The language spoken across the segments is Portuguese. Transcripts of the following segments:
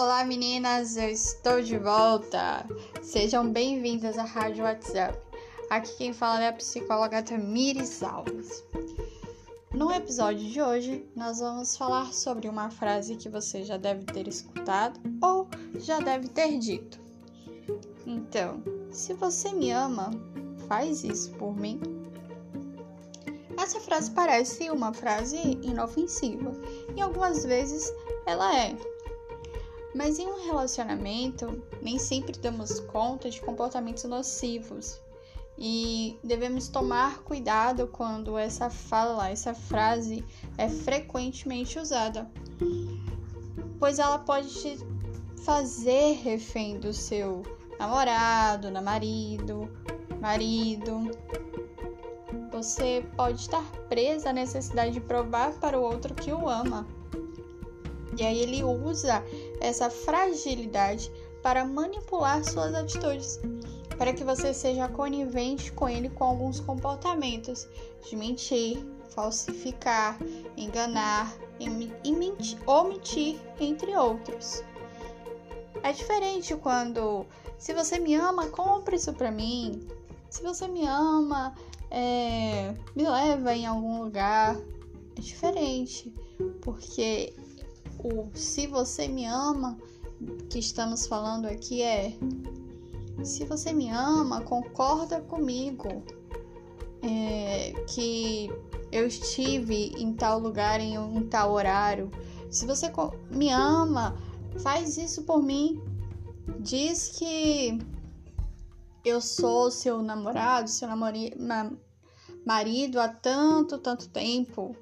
Olá meninas, eu estou de volta. Sejam bem-vindas à Rádio WhatsApp. Aqui quem fala é a psicóloga Tamires Alves. No episódio de hoje, nós vamos falar sobre uma frase que você já deve ter escutado ou já deve ter dito. Então, se você me ama, faz isso por mim. Essa frase parece uma frase inofensiva e algumas vezes ela é, mas em um relacionamento, nem sempre damos conta de comportamentos nocivos e devemos tomar cuidado quando essa fala, essa frase é frequentemente usada, pois ela pode te fazer refém do seu namorado, namorado, marido. Você pode estar presa à necessidade de provar para o outro que o ama. E aí ele usa essa fragilidade para manipular suas atitudes, para que você seja conivente com ele com alguns comportamentos de mentir, falsificar, enganar, mentir, omitir, entre outros. É diferente quando, se você me ama, compre isso para mim. Se você me ama, é, me leva em algum lugar. É diferente, porque o se você me ama que estamos falando aqui é se você me ama, concorda comigo é, que eu estive em tal lugar em um tal horário. Se você me ama, faz isso por mim. Diz que eu sou seu namorado, seu namori marido há tanto, tanto tempo.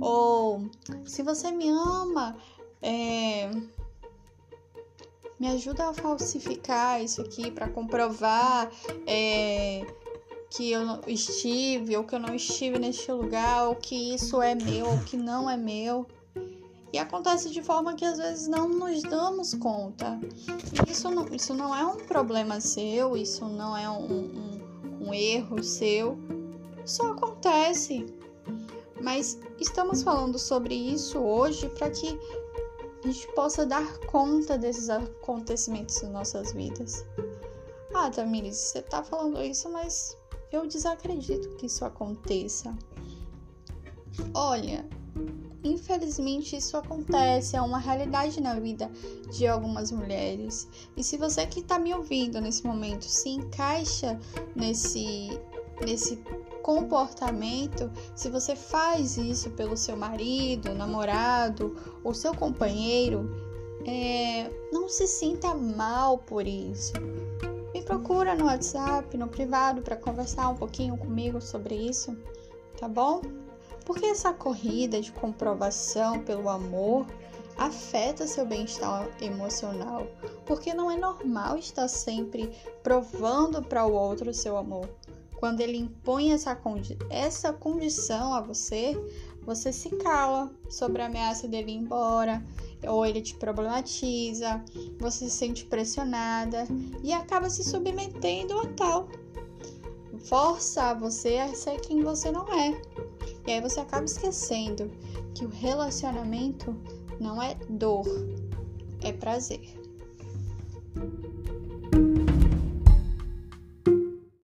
Ou se você me ama, é, me ajuda a falsificar isso aqui para comprovar é, que eu estive ou que eu não estive neste lugar, ou que isso é meu ou que não é meu. E acontece de forma que às vezes não nos damos conta. Isso não, isso não é um problema seu, isso não é um, um, um erro seu. Só acontece. Mas estamos falando sobre isso hoje para que a gente possa dar conta desses acontecimentos em nossas vidas. Ah, Tamires, você tá falando isso, mas eu desacredito que isso aconteça. Olha, infelizmente isso acontece, é uma realidade na vida de algumas mulheres. E se você que está me ouvindo nesse momento se encaixa nesse nesse comportamento, se você faz isso pelo seu marido, namorado ou seu companheiro, é, não se sinta mal por isso. Me procura no WhatsApp, no privado, para conversar um pouquinho comigo sobre isso, tá bom? Porque essa corrida de comprovação pelo amor afeta seu bem-estar emocional, porque não é normal estar sempre provando para o outro seu amor. Quando ele impõe essa, condi essa condição a você, você se cala sobre a ameaça dele ir embora, ou ele te problematiza, você se sente pressionada e acaba se submetendo a tal. Força você a ser quem você não é. E aí você acaba esquecendo que o relacionamento não é dor, é prazer.